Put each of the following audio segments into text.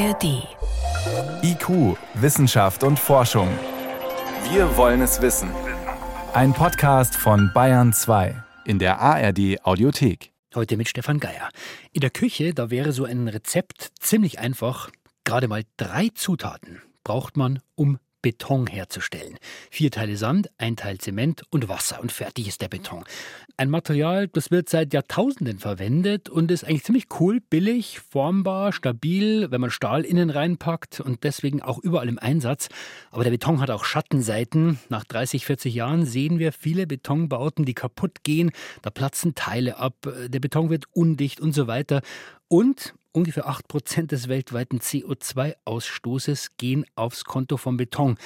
ARD. IQ, Wissenschaft und Forschung. Wir wollen es wissen. Ein Podcast von Bayern 2 in der ARD Audiothek. Heute mit Stefan Geier. In der Küche, da wäre so ein Rezept ziemlich einfach. Gerade mal drei Zutaten braucht man, um Beton herzustellen. Vier Teile Sand, ein Teil Zement und Wasser und fertig ist der Beton. Ein Material, das wird seit Jahrtausenden verwendet und ist eigentlich ziemlich cool, billig, formbar, stabil, wenn man Stahl innen reinpackt und deswegen auch überall im Einsatz. Aber der Beton hat auch Schattenseiten. Nach 30, 40 Jahren sehen wir viele Betonbauten, die kaputt gehen. Da platzen Teile ab, der Beton wird undicht und so weiter. Und ungefähr 8% des weltweiten CO2-Ausstoßes gehen aufs Konto vom Beton.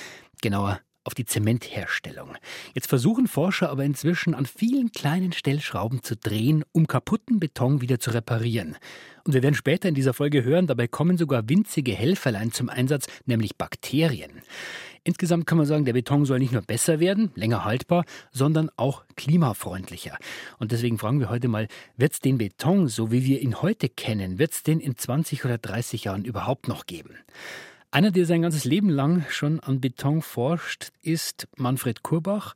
Genauer auf die Zementherstellung. Jetzt versuchen Forscher aber inzwischen an vielen kleinen Stellschrauben zu drehen, um kaputten Beton wieder zu reparieren. Und wir werden später in dieser Folge hören, dabei kommen sogar winzige Helferlein zum Einsatz, nämlich Bakterien. Insgesamt kann man sagen, der Beton soll nicht nur besser werden, länger haltbar, sondern auch klimafreundlicher. Und deswegen fragen wir heute mal, wird es den Beton, so wie wir ihn heute kennen, wird es den in 20 oder 30 Jahren überhaupt noch geben? Einer, der sein ganzes Leben lang schon an Beton forscht, ist Manfred Kurbach.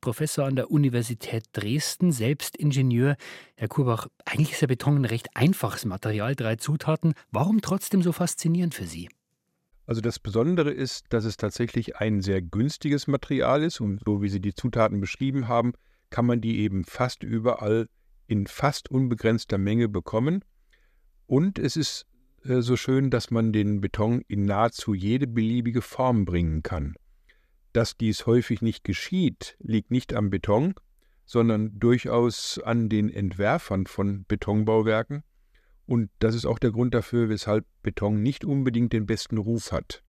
Professor an der Universität Dresden, selbst Ingenieur. Herr Kurbach, eigentlich ist der Beton ein recht einfaches Material, drei Zutaten. Warum trotzdem so faszinierend für Sie? Also das Besondere ist, dass es tatsächlich ein sehr günstiges Material ist und so wie Sie die Zutaten beschrieben haben, kann man die eben fast überall in fast unbegrenzter Menge bekommen. Und es ist äh, so schön, dass man den Beton in nahezu jede beliebige Form bringen kann. Dass dies häufig nicht geschieht, liegt nicht am Beton, sondern durchaus an den Entwerfern von Betonbauwerken, und das ist auch der Grund dafür, weshalb Beton nicht unbedingt den besten Ruf hat.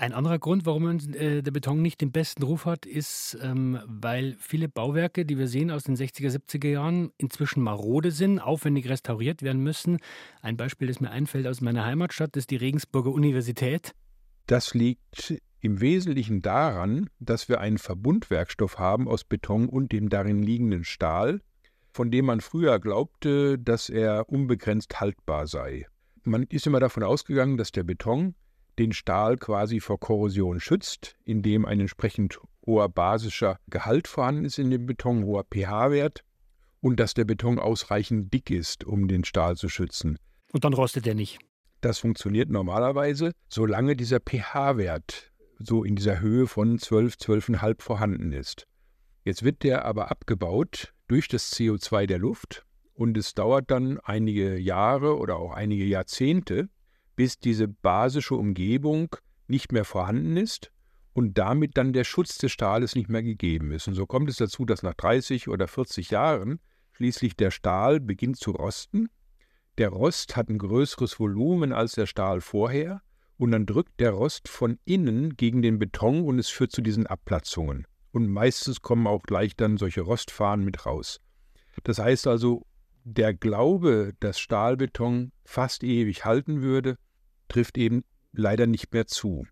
Ein anderer Grund, warum äh, der Beton nicht den besten Ruf hat, ist, ähm, weil viele Bauwerke, die wir sehen aus den 60er, 70er Jahren, inzwischen marode sind, aufwendig restauriert werden müssen. Ein Beispiel, das mir einfällt aus meiner Heimatstadt, ist die Regensburger Universität. Das liegt im Wesentlichen daran, dass wir einen Verbundwerkstoff haben aus Beton und dem darin liegenden Stahl, von dem man früher glaubte, dass er unbegrenzt haltbar sei. Man ist immer davon ausgegangen, dass der Beton den Stahl quasi vor Korrosion schützt, indem ein entsprechend hoher basischer Gehalt vorhanden ist in dem Beton, hoher pH-Wert und dass der Beton ausreichend dick ist, um den Stahl zu schützen. Und dann rostet er nicht. Das funktioniert normalerweise, solange dieser pH-Wert so in dieser Höhe von 12, 12,5 vorhanden ist. Jetzt wird der aber abgebaut durch das CO2 der Luft und es dauert dann einige Jahre oder auch einige Jahrzehnte, bis diese basische Umgebung nicht mehr vorhanden ist und damit dann der Schutz des Stahles nicht mehr gegeben ist. Und so kommt es dazu, dass nach 30 oder 40 Jahren schließlich der Stahl beginnt zu rosten. Der Rost hat ein größeres Volumen als der Stahl vorher und dann drückt der Rost von innen gegen den Beton und es führt zu diesen Abplatzungen und meistens kommen auch gleich dann solche Rostfahnen mit raus. Das heißt also, der Glaube, dass Stahlbeton fast ewig halten würde, trifft eben leider nicht mehr zu.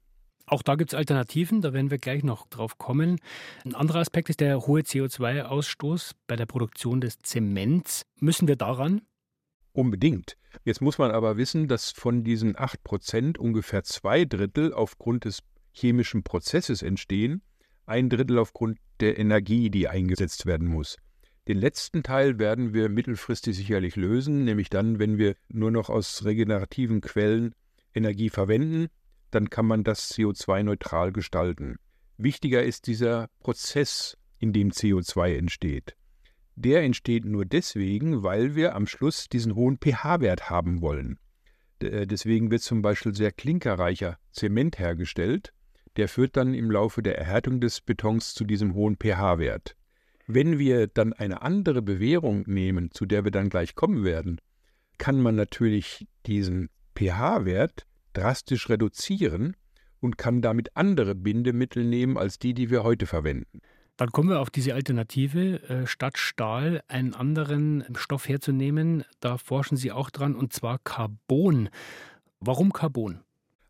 Auch da gibt es Alternativen, da werden wir gleich noch drauf kommen. Ein anderer Aspekt ist der hohe CO2-Ausstoß bei der Produktion des Zements. Müssen wir daran? Unbedingt. Jetzt muss man aber wissen, dass von diesen 8% ungefähr zwei Drittel aufgrund des chemischen Prozesses entstehen ein Drittel aufgrund der Energie, die eingesetzt werden muss. Den letzten Teil werden wir mittelfristig sicherlich lösen, nämlich dann, wenn wir nur noch aus regenerativen Quellen Energie verwenden, dann kann man das CO2-neutral gestalten. Wichtiger ist dieser Prozess, in dem CO2 entsteht. Der entsteht nur deswegen, weil wir am Schluss diesen hohen pH-Wert haben wollen. Äh, deswegen wird zum Beispiel sehr klinkerreicher Zement hergestellt, der führt dann im Laufe der Erhärtung des Betons zu diesem hohen pH-Wert. Wenn wir dann eine andere Bewährung nehmen, zu der wir dann gleich kommen werden, kann man natürlich diesen pH-Wert drastisch reduzieren und kann damit andere Bindemittel nehmen als die, die wir heute verwenden. Dann kommen wir auf diese Alternative, äh, statt Stahl einen anderen Stoff herzunehmen. Da forschen Sie auch dran, und zwar Carbon. Warum Carbon?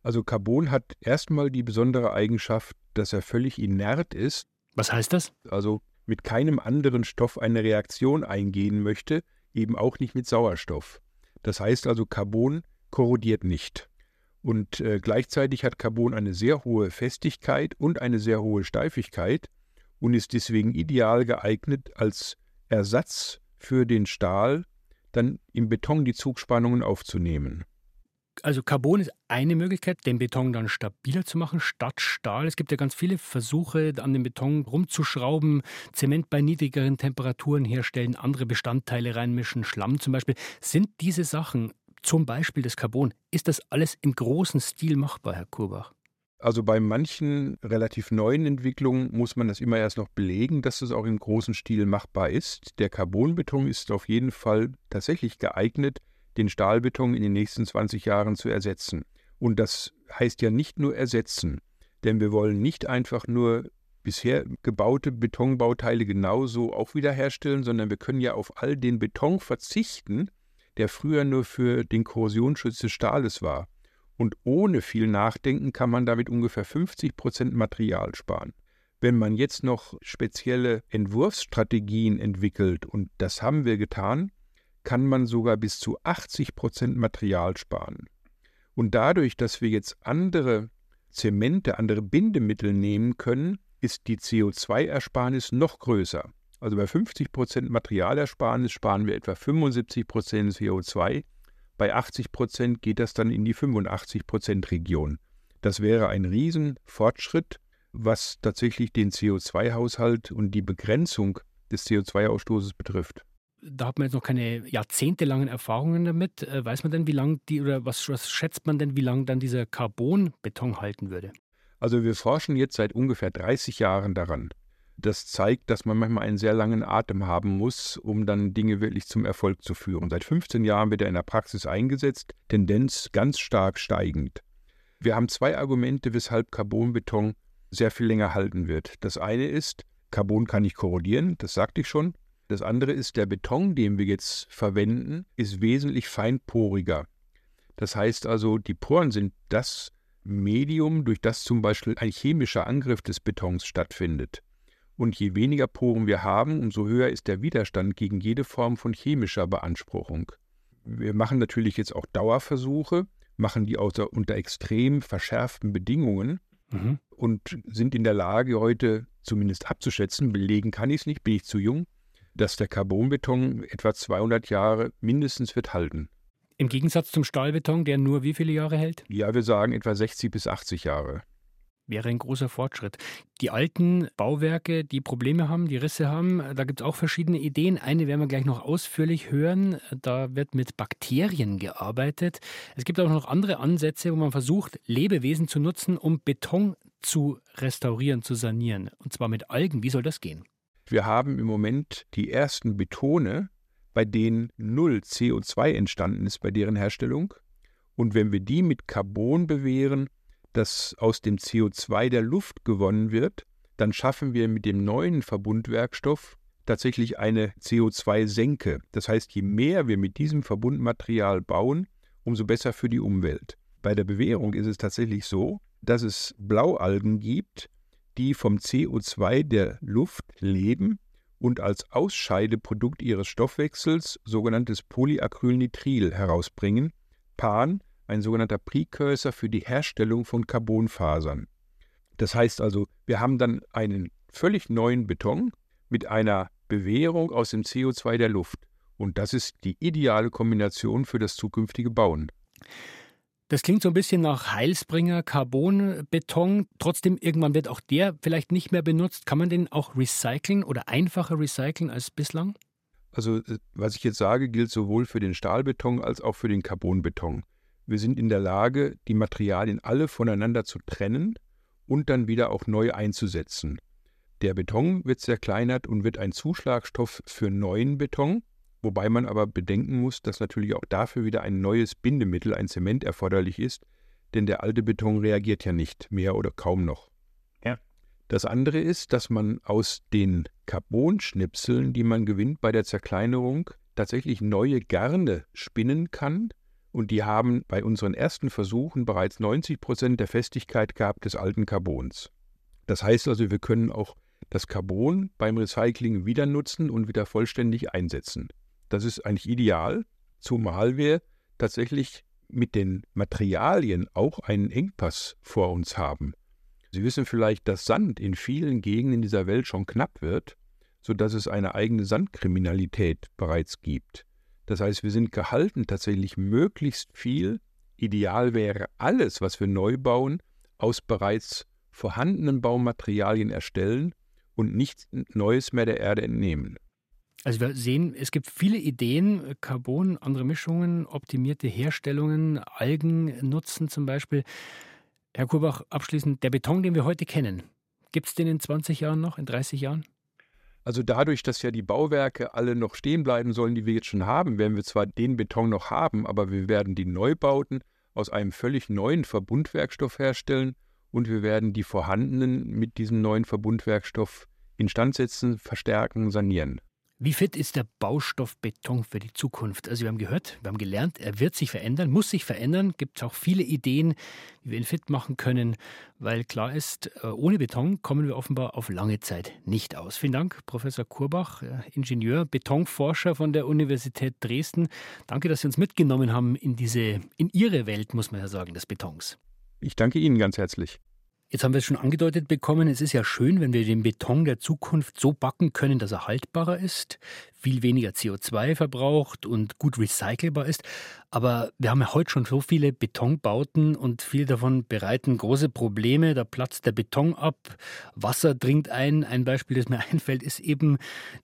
Also Carbon hat erstmal die besondere Eigenschaft, dass er völlig inert ist. Was heißt das? Also mit keinem anderen Stoff eine Reaktion eingehen möchte, eben auch nicht mit Sauerstoff. Das heißt also, Carbon korrodiert nicht. Und äh, gleichzeitig hat Carbon eine sehr hohe Festigkeit und eine sehr hohe Steifigkeit und ist deswegen ideal geeignet als Ersatz für den Stahl, dann im Beton die Zugspannungen aufzunehmen. Also Carbon ist eine Möglichkeit, den Beton dann stabiler zu machen statt Stahl. Es gibt ja ganz viele Versuche, an dem Beton rumzuschrauben, Zement bei niedrigeren Temperaturen herstellen, andere Bestandteile reinmischen, Schlamm zum Beispiel. Sind diese Sachen zum Beispiel das Carbon. Ist das alles im großen Stil machbar, Herr Kurbach? Also bei manchen relativ neuen Entwicklungen muss man das immer erst noch belegen, dass es auch im großen Stil machbar ist. Der Carbonbeton ist auf jeden Fall tatsächlich geeignet, den Stahlbeton in den nächsten 20 Jahren zu ersetzen. Und das heißt ja nicht nur ersetzen, denn wir wollen nicht einfach nur bisher gebaute Betonbauteile genauso auch wiederherstellen, sondern wir können ja auf all den Beton verzichten, der früher nur für den Korrosionsschutz des Stahles war. Und ohne viel Nachdenken kann man damit ungefähr 50 Prozent Material sparen. Wenn man jetzt noch spezielle Entwurfsstrategien entwickelt, und das haben wir getan, kann man sogar bis zu 80 Prozent Material sparen. Und dadurch, dass wir jetzt andere Zemente, andere Bindemittel nehmen können, ist die CO2-Ersparnis noch größer. Also bei 50 Prozent Materialersparnis sparen wir etwa 75 Prozent CO2. Bei 80 Prozent geht das dann in die 85 Prozent Region. Das wäre ein Riesenfortschritt, was tatsächlich den CO2-Haushalt und die Begrenzung des CO2-Ausstoßes betrifft. Da hat man jetzt noch keine jahrzehntelangen Erfahrungen damit. Äh, weiß man denn, wie lange die oder was, was schätzt man denn, wie lange dann dieser Carbonbeton halten würde? Also wir forschen jetzt seit ungefähr 30 Jahren daran. Das zeigt, dass man manchmal einen sehr langen Atem haben muss, um dann Dinge wirklich zum Erfolg zu führen. Seit 15 Jahren wird er in der Praxis eingesetzt, Tendenz ganz stark steigend. Wir haben zwei Argumente, weshalb Carbonbeton sehr viel länger halten wird. Das eine ist, Carbon kann nicht korrodieren, das sagte ich schon. Das andere ist, der Beton, den wir jetzt verwenden, ist wesentlich feinporiger. Das heißt also, die Poren sind das Medium, durch das zum Beispiel ein chemischer Angriff des Betons stattfindet. Und je weniger Poren wir haben, umso höher ist der Widerstand gegen jede Form von chemischer Beanspruchung. Wir machen natürlich jetzt auch Dauerversuche, machen die unter, unter extrem verschärften Bedingungen mhm. und sind in der Lage, heute zumindest abzuschätzen, belegen kann ich es nicht, bin ich zu jung, dass der Carbonbeton etwa 200 Jahre mindestens wird halten. Im Gegensatz zum Stahlbeton, der nur wie viele Jahre hält? Ja, wir sagen etwa 60 bis 80 Jahre wäre ein großer Fortschritt. Die alten Bauwerke, die Probleme haben, die Risse haben, da gibt es auch verschiedene Ideen. Eine werden wir gleich noch ausführlich hören. Da wird mit Bakterien gearbeitet. Es gibt auch noch andere Ansätze, wo man versucht, Lebewesen zu nutzen, um Beton zu restaurieren, zu sanieren. Und zwar mit Algen. Wie soll das gehen? Wir haben im Moment die ersten Betone, bei denen null CO2 entstanden ist bei deren Herstellung. Und wenn wir die mit Carbon bewähren, das aus dem CO2 der Luft gewonnen wird, dann schaffen wir mit dem neuen Verbundwerkstoff tatsächlich eine CO2-Senke. Das heißt, je mehr wir mit diesem Verbundmaterial bauen, umso besser für die Umwelt. Bei der Bewährung ist es tatsächlich so, dass es Blaualgen gibt, die vom CO2 der Luft leben und als Ausscheideprodukt ihres Stoffwechsels sogenanntes Polyacrylnitril herausbringen. Pan ein sogenannter Precursor für die Herstellung von Carbonfasern. Das heißt also, wir haben dann einen völlig neuen Beton mit einer Bewährung aus dem CO2 der Luft. Und das ist die ideale Kombination für das zukünftige Bauen. Das klingt so ein bisschen nach Heilsbringer Carbonbeton. Trotzdem, irgendwann wird auch der vielleicht nicht mehr benutzt. Kann man den auch recyceln oder einfacher recyceln als bislang? Also, äh, was ich jetzt sage, gilt sowohl für den Stahlbeton als auch für den Carbonbeton. Wir sind in der Lage, die Materialien alle voneinander zu trennen und dann wieder auch neu einzusetzen. Der Beton wird zerkleinert und wird ein Zuschlagstoff für neuen Beton, wobei man aber bedenken muss, dass natürlich auch dafür wieder ein neues Bindemittel, ein Zement erforderlich ist, denn der alte Beton reagiert ja nicht mehr oder kaum noch. Ja. Das andere ist, dass man aus den Carbonschnipseln, die man gewinnt bei der Zerkleinerung, tatsächlich neue Garne spinnen kann, und die haben bei unseren ersten Versuchen bereits 90 Prozent der Festigkeit gehabt des alten Carbons. Das heißt also, wir können auch das Carbon beim Recycling wieder nutzen und wieder vollständig einsetzen. Das ist eigentlich ideal, zumal wir tatsächlich mit den Materialien auch einen Engpass vor uns haben. Sie wissen vielleicht, dass Sand in vielen Gegenden dieser Welt schon knapp wird, sodass es eine eigene Sandkriminalität bereits gibt. Das heißt, wir sind gehalten, tatsächlich möglichst viel, ideal wäre alles, was wir neu bauen, aus bereits vorhandenen Baumaterialien erstellen und nichts Neues mehr der Erde entnehmen. Also wir sehen, es gibt viele Ideen, Carbon, andere Mischungen, optimierte Herstellungen, Algen nutzen zum Beispiel. Herr Kurbach, abschließend, der Beton, den wir heute kennen, gibt es den in 20 Jahren noch, in 30 Jahren? Also dadurch, dass ja die Bauwerke alle noch stehen bleiben sollen, die wir jetzt schon haben, werden wir zwar den Beton noch haben, aber wir werden die Neubauten aus einem völlig neuen Verbundwerkstoff herstellen und wir werden die vorhandenen mit diesem neuen Verbundwerkstoff instand setzen, verstärken, sanieren. Wie fit ist der Baustoff Beton für die Zukunft? Also wir haben gehört, wir haben gelernt, er wird sich verändern, muss sich verändern. Gibt es auch viele Ideen, wie wir ihn fit machen können, weil klar ist, äh, ohne Beton kommen wir offenbar auf lange Zeit nicht aus. Vielen Dank, Professor Kurbach, äh, Ingenieur, Betonforscher von der Universität Dresden. Danke, dass Sie uns mitgenommen haben in diese, in Ihre Welt, muss man ja sagen, des Betons. Ich danke Ihnen ganz herzlich. Jetzt haben wir es schon angedeutet bekommen, es ist ja schön, wenn wir den Beton der Zukunft so backen können, dass er haltbarer ist, viel weniger CO2 verbraucht und gut recycelbar ist. Aber wir haben ja heute schon so viele Betonbauten und viele davon bereiten große Probleme. Da platzt der Beton ab, Wasser dringt ein. Ein Beispiel, das mir einfällt, ist eben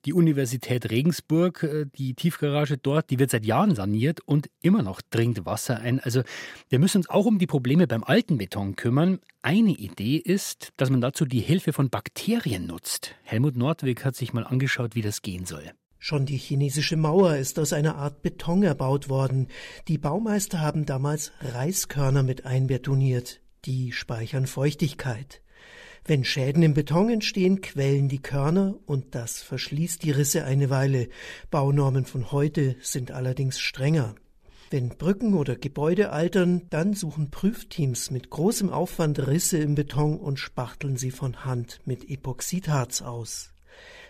die Universität Regensburg, äh, die Tiefgarage dort, die wird seit Jahren saniert und immer noch dringt Wasser ein. Also wir müssen uns auch um die Probleme beim alten Beton kümmern. Eine Idee ist, dass man dazu die Hilfe von Bakterien nutzt. Helmut Nordwig hat sich mal angeschaut, wie das gehen soll. Schon die chinesische Mauer ist aus einer Art Beton erbaut worden. Die Baumeister haben damals Reiskörner mit einbetoniert. Die speichern Feuchtigkeit. Wenn Schäden im Beton entstehen, quellen die Körner und das verschließt die Risse eine Weile. Baunormen von heute sind allerdings strenger. Wenn Brücken oder Gebäude altern, dann suchen Prüfteams mit großem Aufwand Risse im Beton und spachteln sie von Hand mit Epoxidharz aus.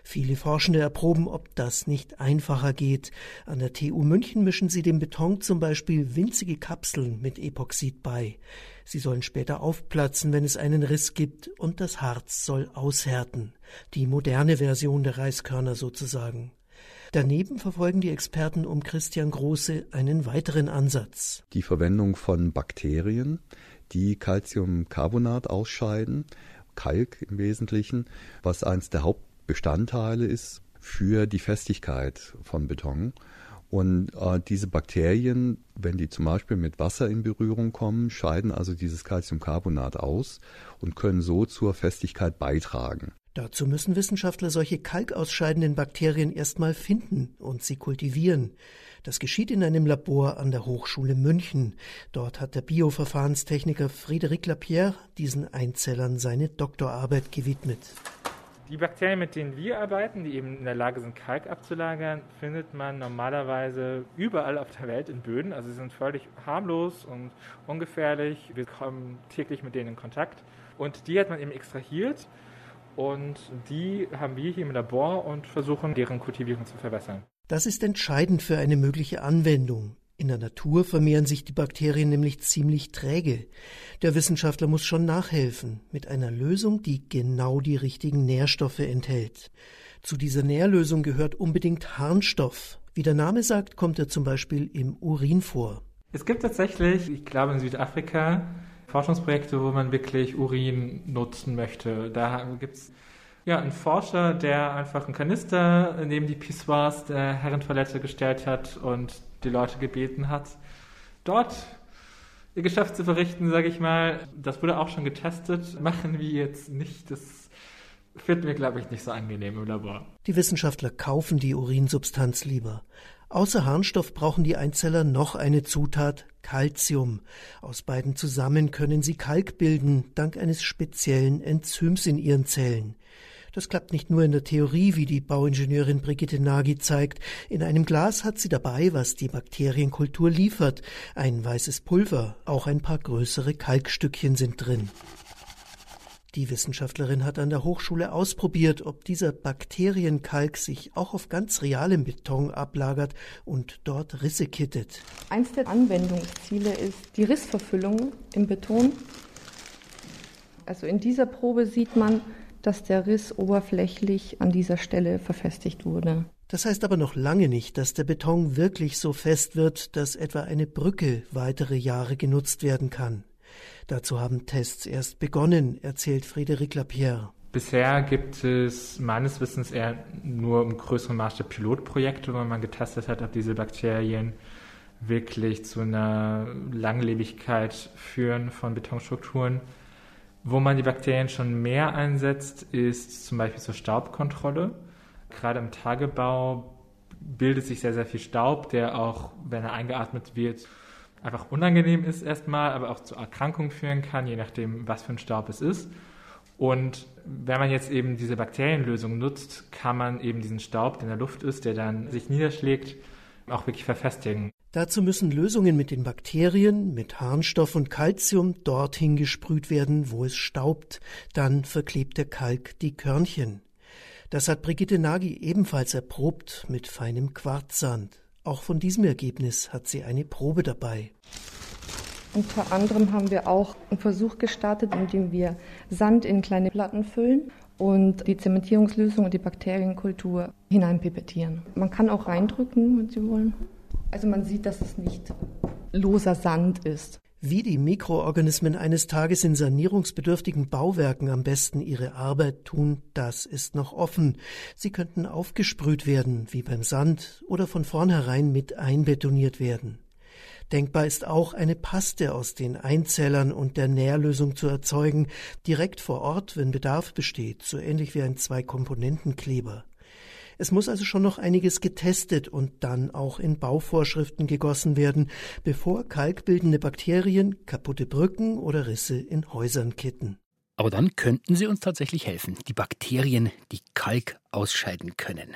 Viele Forschende erproben, ob das nicht einfacher geht. An der TU München mischen sie dem Beton zum Beispiel winzige Kapseln mit Epoxid bei. Sie sollen später aufplatzen, wenn es einen Riss gibt, und das Harz soll aushärten. Die moderne Version der Reiskörner sozusagen. Daneben verfolgen die Experten um Christian Große einen weiteren Ansatz. Die Verwendung von Bakterien, die Calciumcarbonat ausscheiden, Kalk im Wesentlichen, was eines der Hauptbestandteile ist für die Festigkeit von Beton. Und äh, diese Bakterien, wenn die zum Beispiel mit Wasser in Berührung kommen, scheiden also dieses Calciumcarbonat aus und können so zur Festigkeit beitragen. Dazu müssen Wissenschaftler solche kalkausscheidenden Bakterien erstmal finden und sie kultivieren. Das geschieht in einem Labor an der Hochschule München. Dort hat der Bioverfahrenstechniker Frédéric Lapierre diesen Einzellern seine Doktorarbeit gewidmet. Die Bakterien, mit denen wir arbeiten, die eben in der Lage sind, Kalk abzulagern, findet man normalerweise überall auf der Welt in Böden. Also sie sind völlig harmlos und ungefährlich. Wir kommen täglich mit denen in Kontakt. Und die hat man eben extrahiert und die haben wir hier im Labor und versuchen, deren Kultivierung zu verbessern. Das ist entscheidend für eine mögliche Anwendung. In der Natur vermehren sich die Bakterien nämlich ziemlich träge. Der Wissenschaftler muss schon nachhelfen mit einer Lösung, die genau die richtigen Nährstoffe enthält. Zu dieser Nährlösung gehört unbedingt Harnstoff. Wie der Name sagt, kommt er zum Beispiel im Urin vor. Es gibt tatsächlich, ich glaube in Südafrika, Forschungsprojekte, wo man wirklich Urin nutzen möchte. Da gibt es ja, einen Forscher, der einfach einen Kanister neben die Pissoirs der Herrentoilette gestellt hat und die Leute gebeten hat, dort ihr Geschäft zu verrichten, sage ich mal. Das wurde auch schon getestet. Machen wir jetzt nicht. Das finden wir, glaube ich, nicht so angenehm im Labor. Die Wissenschaftler kaufen die Urinsubstanz lieber. Außer Harnstoff brauchen die Einzeller noch eine Zutat, Calcium. Aus beiden zusammen können sie Kalk bilden, dank eines speziellen Enzyms in ihren Zellen. Das klappt nicht nur in der Theorie, wie die Bauingenieurin Brigitte Nagy zeigt. In einem Glas hat sie dabei, was die Bakterienkultur liefert. Ein weißes Pulver, auch ein paar größere Kalkstückchen sind drin. Die Wissenschaftlerin hat an der Hochschule ausprobiert, ob dieser Bakterienkalk sich auch auf ganz realem Beton ablagert und dort Risse kittet. Eins der Anwendungsziele ist die Rissverfüllung im Beton. Also in dieser Probe sieht man, dass der Riss oberflächlich an dieser Stelle verfestigt wurde. Das heißt aber noch lange nicht, dass der Beton wirklich so fest wird, dass etwa eine Brücke weitere Jahre genutzt werden kann. Dazu haben Tests erst begonnen, erzählt Frédéric Lapierre. Bisher gibt es meines Wissens eher nur im größeren Maßstab Pilotprojekte, wo man getestet hat, ob diese Bakterien wirklich zu einer Langlebigkeit führen von Betonstrukturen. Wo man die Bakterien schon mehr einsetzt, ist zum Beispiel zur Staubkontrolle. Gerade im Tagebau bildet sich sehr, sehr viel Staub, der auch, wenn er eingeatmet wird, einfach unangenehm ist erstmal, aber auch zu Erkrankungen führen kann, je nachdem, was für ein Staub es ist. Und wenn man jetzt eben diese Bakterienlösung nutzt, kann man eben diesen Staub, der in der Luft ist, der dann sich niederschlägt, auch wirklich verfestigen. Dazu müssen Lösungen mit den Bakterien, mit Harnstoff und Calcium dorthin gesprüht werden, wo es staubt. Dann verklebt der Kalk die Körnchen. Das hat Brigitte Nagy ebenfalls erprobt mit feinem Quarzsand. Auch von diesem Ergebnis hat sie eine Probe dabei. Unter anderem haben wir auch einen Versuch gestartet, in dem wir Sand in kleine Platten füllen und die Zementierungslösung und die Bakterienkultur hineinpipettieren. Man kann auch reindrücken, wenn Sie wollen. Also man sieht, dass es nicht loser Sand ist. Wie die Mikroorganismen eines Tages in sanierungsbedürftigen Bauwerken am besten ihre Arbeit tun, das ist noch offen. Sie könnten aufgesprüht werden, wie beim Sand, oder von vornherein mit einbetoniert werden. Denkbar ist auch, eine Paste aus den Einzellern und der Nährlösung zu erzeugen, direkt vor Ort, wenn Bedarf besteht, so ähnlich wie ein Zwei-Komponenten-Kleber. Es muss also schon noch einiges getestet und dann auch in Bauvorschriften gegossen werden, bevor kalkbildende Bakterien kaputte Brücken oder Risse in Häusern kitten. Aber dann könnten sie uns tatsächlich helfen, die Bakterien, die Kalk ausscheiden können.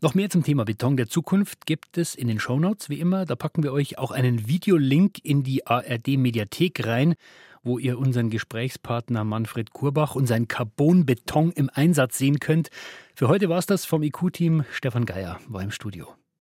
Noch mehr zum Thema Beton der Zukunft gibt es in den Shownotes, wie immer. Da packen wir euch auch einen Videolink in die ARD-Mediathek rein wo ihr unseren Gesprächspartner Manfred Kurbach und sein Carbonbeton im Einsatz sehen könnt. Für heute war es das vom IQ-Team. Stefan Geier war im Studio.